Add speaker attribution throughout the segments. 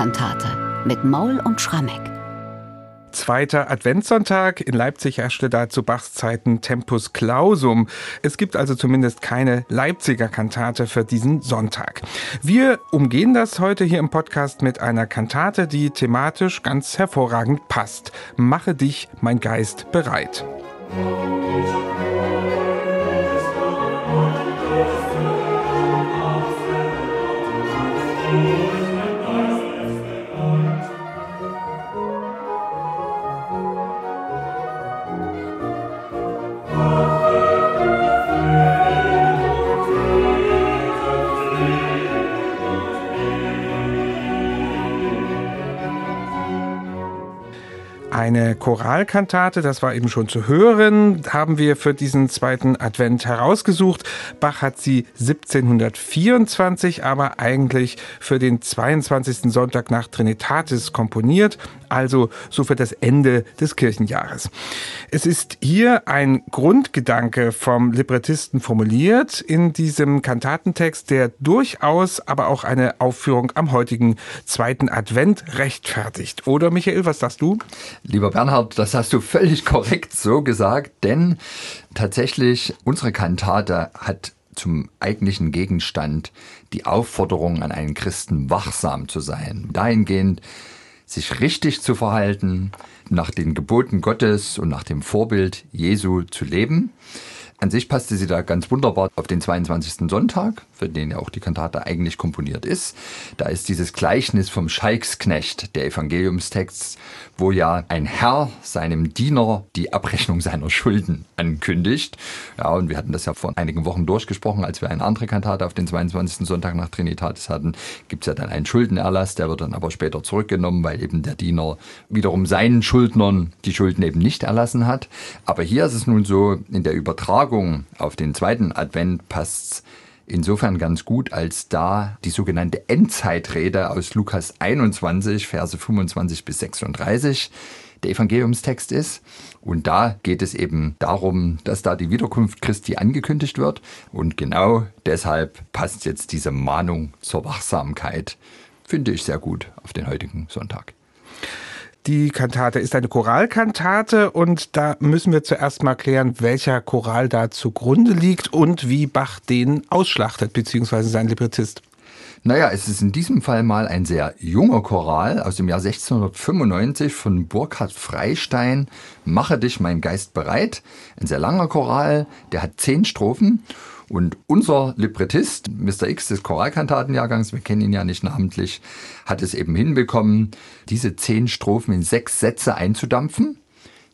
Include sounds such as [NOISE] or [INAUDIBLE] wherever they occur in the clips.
Speaker 1: Choralkantate mit Maul und Schrammeck.
Speaker 2: Zweiter Adventssonntag. In Leipzig herrschte da zu Bachs Zeiten Tempus Clausum. Es gibt also zumindest keine Leipziger Kantate für diesen Sonntag. Wir umgehen das heute hier im Podcast mit einer Kantate, die thematisch ganz hervorragend passt. Mache dich, mein Geist, bereit. Musik Eine Choralkantate, das war eben schon zu hören, haben wir für diesen zweiten Advent herausgesucht. Bach hat sie 1724, aber eigentlich für den 22. Sonntag nach Trinitatis komponiert, also so für das Ende des Kirchenjahres. Es ist hier ein Grundgedanke vom Librettisten formuliert in diesem Kantatentext, der durchaus aber auch eine Aufführung am heutigen zweiten Advent rechtfertigt. Oder Michael, was sagst du?
Speaker 3: Lieber Bernhard, das hast du völlig [LAUGHS] korrekt so gesagt, denn tatsächlich unsere Kantate hat zum eigentlichen Gegenstand die Aufforderung an einen Christen wachsam zu sein, dahingehend sich richtig zu verhalten, nach den Geboten Gottes und nach dem Vorbild Jesu zu leben. An sich passte sie da ganz wunderbar auf den 22. Sonntag, für den ja auch die Kantate eigentlich komponiert ist. Da ist dieses Gleichnis vom Schalksknecht, der Evangeliumstext, wo ja ein Herr seinem Diener die Abrechnung seiner Schulden ankündigt. Ja, und wir hatten das ja vor einigen Wochen durchgesprochen, als wir eine andere Kantate auf den 22. Sonntag nach Trinitatis hatten, gibt es ja dann einen Schuldenerlass, der wird dann aber später zurückgenommen, weil eben der Diener wiederum seinen Schuldnern die Schulden eben nicht erlassen hat. Aber hier ist es nun so, in der Übertragung auf den zweiten Advent passt insofern ganz gut, als da die sogenannte Endzeitrede aus Lukas 21, Verse 25 bis 36 der Evangeliumstext ist. Und da geht es eben darum, dass da die Wiederkunft Christi angekündigt wird. Und genau deshalb passt jetzt diese Mahnung zur Wachsamkeit, finde ich sehr gut auf den heutigen Sonntag.
Speaker 2: Die Kantate ist eine Choralkantate und da müssen wir zuerst mal klären, welcher Choral da zugrunde liegt und wie Bach den ausschlachtet, beziehungsweise sein Librettist.
Speaker 3: Naja, es ist in diesem Fall mal ein sehr junger Choral aus dem Jahr 1695 von Burkhard Freistein. Mache dich mein Geist bereit. Ein sehr langer Choral, der hat zehn Strophen und unser Librettist, Mr. X des Choralkantatenjahrgangs, wir kennen ihn ja nicht namentlich, hat es eben hinbekommen, diese zehn Strophen in sechs Sätze einzudampfen.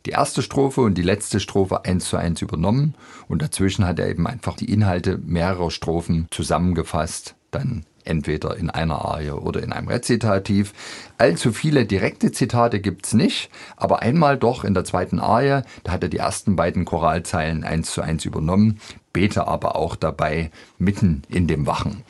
Speaker 3: Die erste Strophe und die letzte Strophe eins zu eins übernommen und dazwischen hat er eben einfach die Inhalte mehrerer Strophen zusammengefasst, dann entweder in einer Arie oder in einem Rezitativ. Allzu viele direkte Zitate gibt's nicht, aber einmal doch in der zweiten Arie, da hat er die ersten beiden Choralzeilen eins zu eins übernommen, bete aber auch dabei mitten in dem Wachen.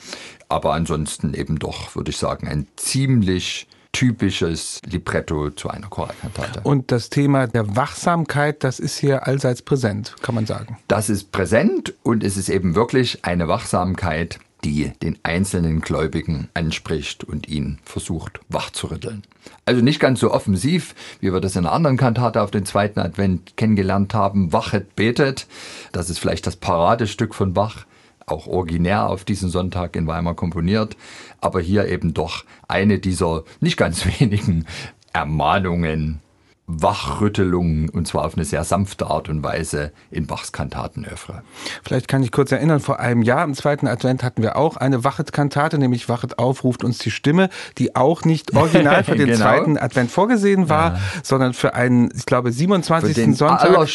Speaker 3: Aber ansonsten eben doch, würde ich sagen, ein ziemlich typisches Libretto zu einer Choralkantate.
Speaker 2: Und das Thema der Wachsamkeit, das ist hier allseits präsent, kann man sagen.
Speaker 3: Das ist präsent und es ist eben wirklich eine Wachsamkeit, die den einzelnen Gläubigen anspricht und ihn versucht wachzurütteln. Also nicht ganz so offensiv, wie wir das in einer anderen Kantate auf den zweiten Advent kennengelernt haben. Wachet, betet. Das ist vielleicht das Paradestück von Bach auch originär auf diesen Sonntag in Weimar komponiert, aber hier eben doch eine dieser nicht ganz [LAUGHS] wenigen Ermahnungen Wachrüttelungen und zwar auf eine sehr sanfte Art und Weise in Bachs Kantatenöffre.
Speaker 2: Vielleicht kann ich kurz erinnern, vor einem Jahr im zweiten Advent hatten wir auch eine Wachet-Kantate, nämlich Wachet auf, ruft uns die Stimme, die auch nicht original für [LAUGHS] den genau. zweiten Advent vorgesehen war, ja. sondern für einen, ich glaube, 27. Für den
Speaker 3: Sonntag,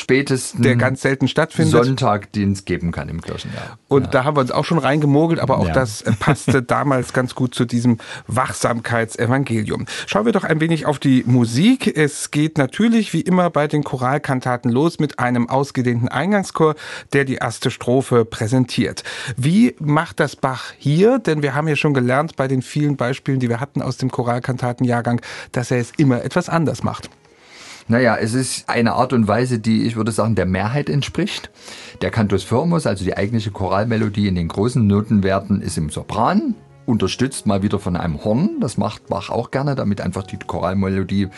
Speaker 2: der ganz selten stattfindet.
Speaker 3: Sonntag, den es geben kann im Kirchenjahr.
Speaker 2: Und ja. da haben wir uns auch schon reingemogelt, aber auch ja. das passte [LAUGHS] damals ganz gut zu diesem Wachsamkeitsevangelium. Schauen wir doch ein wenig auf die Musik. Es geht natürlich wie immer bei den Choralkantaten los mit einem ausgedehnten Eingangschor, der die erste Strophe präsentiert. Wie macht das Bach hier? Denn wir haben ja schon gelernt bei den vielen Beispielen, die wir hatten aus dem Choralkantatenjahrgang, dass er es immer etwas anders macht.
Speaker 3: Naja, es ist eine Art und Weise, die, ich würde sagen, der Mehrheit entspricht. Der Cantus Firmus, also die eigentliche Choralmelodie in den großen Notenwerten, ist im Sopran unterstützt mal wieder von einem Horn. Das macht Bach auch gerne, damit einfach die Choralmelodie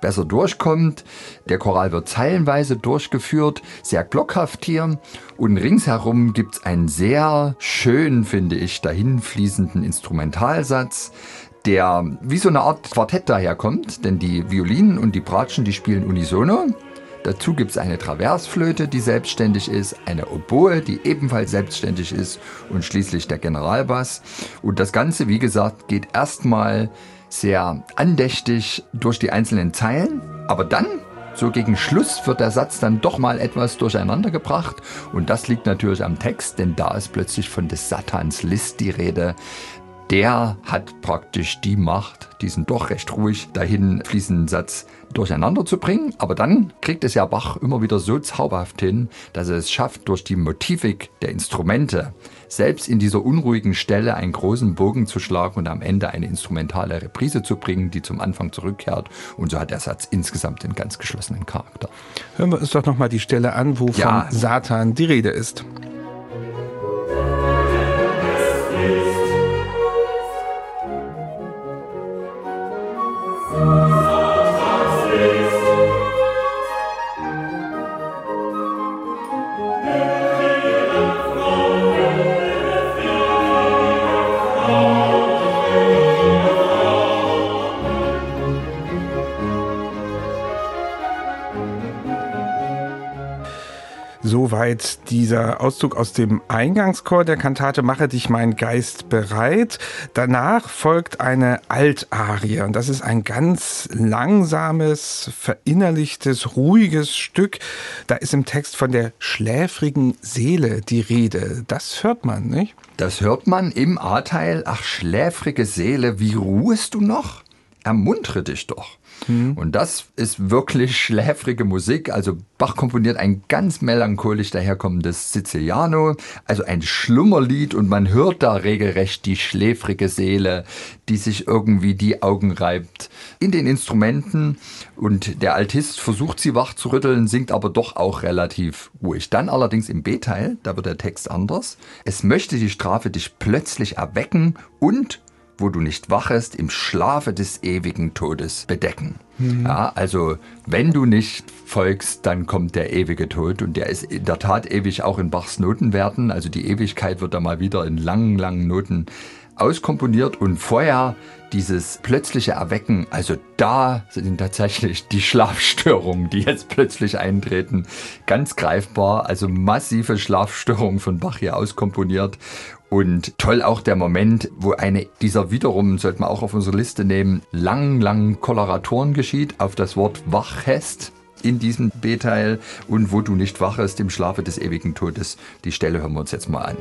Speaker 3: besser durchkommt. Der Choral wird zeilenweise durchgeführt, sehr blockhaft hier. Und ringsherum gibt's einen sehr schön, finde ich, dahinfließenden Instrumentalsatz, der wie so eine Art Quartett daherkommt, denn die Violinen und die Bratschen, die spielen unisono. Dazu gibt es eine Traversflöte, die selbstständig ist, eine Oboe, die ebenfalls selbstständig ist und schließlich der Generalbass. Und das Ganze, wie gesagt, geht erstmal sehr andächtig durch die einzelnen Zeilen, aber dann so gegen Schluss wird der Satz dann doch mal etwas durcheinander gebracht. Und das liegt natürlich am Text, denn da ist plötzlich von des Satans List die Rede der hat praktisch die Macht, diesen doch recht ruhig dahin fließenden Satz durcheinander zu bringen. Aber dann kriegt es ja Bach immer wieder so zauberhaft hin, dass er es schafft, durch die Motivik der Instrumente selbst in dieser unruhigen Stelle einen großen Bogen zu schlagen und am Ende eine instrumentale Reprise zu bringen, die zum Anfang zurückkehrt. Und so hat der Satz insgesamt einen ganz geschlossenen Charakter.
Speaker 2: Hören wir uns doch nochmal die Stelle an, wo ja. von Satan die Rede ist. Soweit dieser Auszug aus dem Eingangschor der Kantate Mache dich mein Geist bereit. Danach folgt eine Altarie und das ist ein ganz langsames, verinnerlichtes, ruhiges Stück. Da ist im Text von der schläfrigen Seele die Rede. Das hört man, nicht?
Speaker 3: Das hört man im A-Teil. Ach, schläfrige Seele, wie ruhest du noch? Ermuntere dich doch. Mhm. Und das ist wirklich schläfrige Musik. Also Bach komponiert ein ganz melancholisch daherkommendes Siciliano, also ein Schlummerlied und man hört da regelrecht die schläfrige Seele, die sich irgendwie die Augen reibt in den Instrumenten und der Altist versucht sie wach zu rütteln, singt aber doch auch relativ ruhig. Dann allerdings im B-Teil, da wird der Text anders. Es möchte die Strafe dich plötzlich erwecken und wo du nicht wachest, im Schlafe des ewigen Todes bedecken. Mhm. Ja, also wenn du nicht folgst, dann kommt der ewige Tod und der ist in der Tat ewig auch in Bachs Notenwerten. Also die Ewigkeit wird da mal wieder in langen, langen Noten auskomponiert und vorher dieses plötzliche Erwecken, also da sind tatsächlich die Schlafstörungen, die jetzt plötzlich eintreten, ganz greifbar. Also massive Schlafstörungen von Bach hier auskomponiert und toll auch der Moment, wo eine dieser wiederum, sollte man auch auf unsere Liste nehmen, lang, lang Koloratoren geschieht, auf das Wort wachhest in diesem B-Teil und wo du nicht wachest im Schlafe des ewigen Todes. Die Stelle hören wir uns jetzt mal an.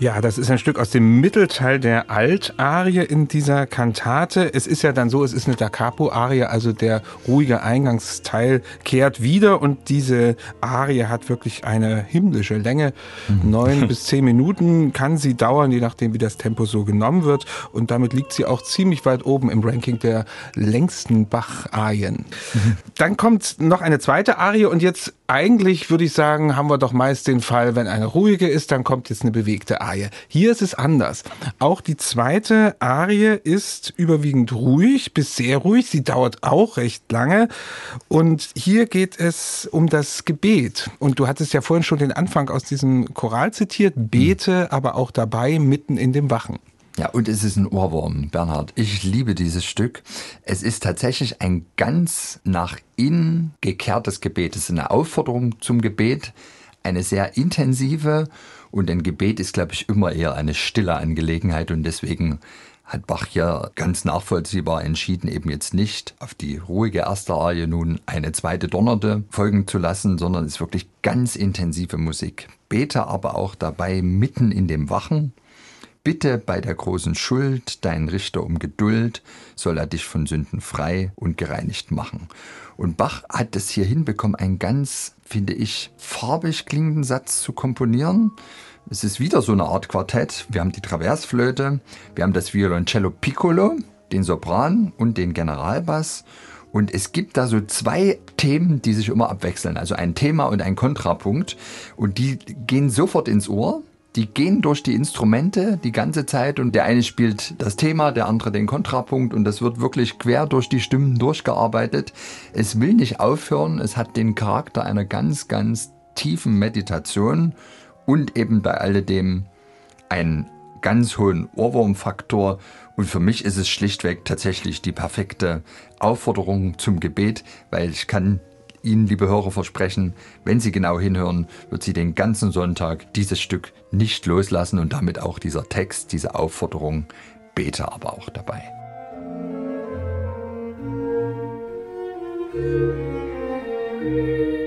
Speaker 3: Ja, das ist ein Stück aus dem Mittelteil der Altarie in dieser Kantate. Es ist ja dann so, es ist eine Da Capo-Arie, also der ruhige Eingangsteil kehrt wieder und diese Arie hat wirklich eine himmlische Länge. Mhm. Neun [LAUGHS] bis zehn Minuten kann sie dauern, je nachdem, wie das Tempo so genommen wird. Und damit liegt sie auch ziemlich weit oben im Ranking der längsten Bach-Arien. Mhm. Dann kommt noch eine zweite Arie und jetzt eigentlich würde ich sagen, haben wir doch meist den Fall, wenn eine ruhige ist, dann kommt jetzt eine bewegte Arie. Hier ist es anders. Auch die zweite Arie ist überwiegend ruhig bis sehr ruhig. Sie dauert auch recht lange. Und hier geht es um das Gebet. Und du hattest ja vorhin schon den Anfang aus diesem Choral zitiert. Bete aber auch dabei mitten in dem Wachen. Ja, und es ist ein Ohrwurm, Bernhard. Ich liebe dieses Stück. Es ist tatsächlich ein ganz nach innen gekehrtes Gebet. Es ist eine Aufforderung zum Gebet, eine sehr intensive und ein Gebet ist, glaube ich, immer eher eine stille Angelegenheit und deswegen hat Bach ja ganz nachvollziehbar entschieden, eben jetzt nicht auf die ruhige erste Arie nun eine zweite Donnerte folgen zu lassen, sondern es ist wirklich ganz intensive Musik. Bete aber auch dabei mitten in dem Wachen. Bitte bei der großen Schuld deinen Richter um Geduld, soll er dich von Sünden frei und gereinigt machen. Und Bach hat es hier hinbekommen, einen ganz, finde ich, farbig klingenden Satz zu komponieren. Es ist wieder so eine Art Quartett. Wir haben die Traversflöte, wir haben das Violoncello Piccolo, den Sopran und den Generalbass. Und es gibt da so zwei Themen, die sich immer abwechseln. Also ein Thema und ein Kontrapunkt. Und die gehen sofort ins Ohr. Die gehen durch die Instrumente die ganze Zeit und der eine spielt das Thema, der andere den Kontrapunkt und das wird wirklich quer durch die Stimmen durchgearbeitet. Es will nicht aufhören. Es hat den Charakter einer ganz, ganz tiefen Meditation und eben bei alledem einen ganz hohen Ohrwurmfaktor. Und für mich ist es schlichtweg tatsächlich die perfekte Aufforderung zum Gebet, weil ich kann Ihnen, liebe Hörer, versprechen, wenn Sie genau hinhören, wird Sie den ganzen Sonntag dieses Stück nicht loslassen und damit auch dieser Text, diese Aufforderung, bete aber auch dabei. Musik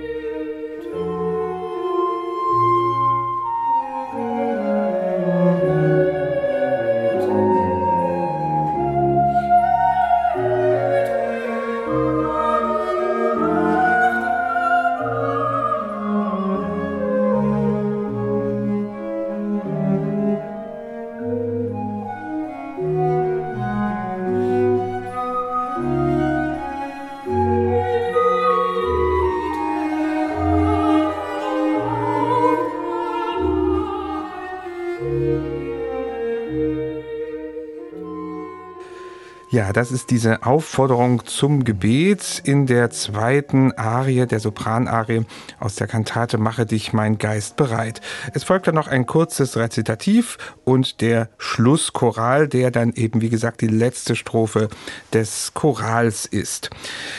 Speaker 2: Ja, das ist diese Aufforderung zum Gebet in der zweiten Arie, der Sopranarie aus der Kantate Mache dich mein Geist bereit. Es folgt dann noch ein kurzes Rezitativ und der Schlusschoral, der dann eben, wie gesagt, die letzte Strophe des Chorals ist.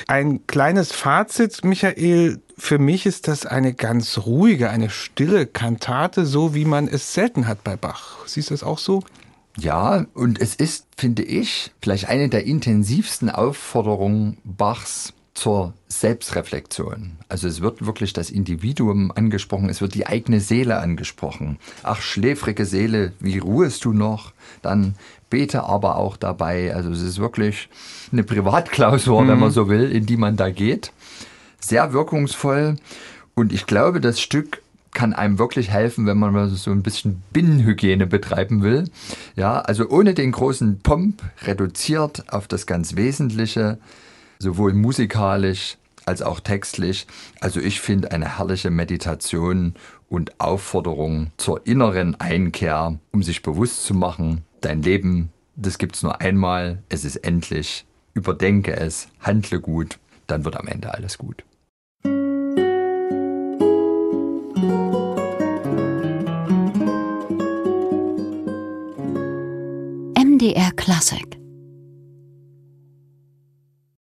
Speaker 2: Ein kleines Fazit, Michael, für mich ist das eine ganz ruhige, eine stille Kantate, so wie man es selten hat bei Bach. Siehst du das auch so?
Speaker 3: Ja, und es ist, finde ich, vielleicht eine der intensivsten Aufforderungen Bachs zur Selbstreflexion. Also es wird wirklich das Individuum angesprochen, es wird die eigene Seele angesprochen. Ach, schläfrige Seele, wie ruhest du noch? Dann bete aber auch dabei. Also es ist wirklich eine Privatklausur, mhm. wenn man so will, in die man da geht. Sehr wirkungsvoll. Und ich glaube, das Stück kann einem wirklich helfen, wenn man so ein bisschen Binnenhygiene betreiben will. Ja, also ohne den großen Pomp reduziert auf das ganz Wesentliche, sowohl musikalisch als auch textlich. Also ich finde eine herrliche Meditation und Aufforderung zur inneren Einkehr, um sich bewusst zu machen, dein Leben, das gibt's nur einmal, es ist endlich, überdenke es, handle gut, dann wird am Ende alles gut.
Speaker 1: MDR Classic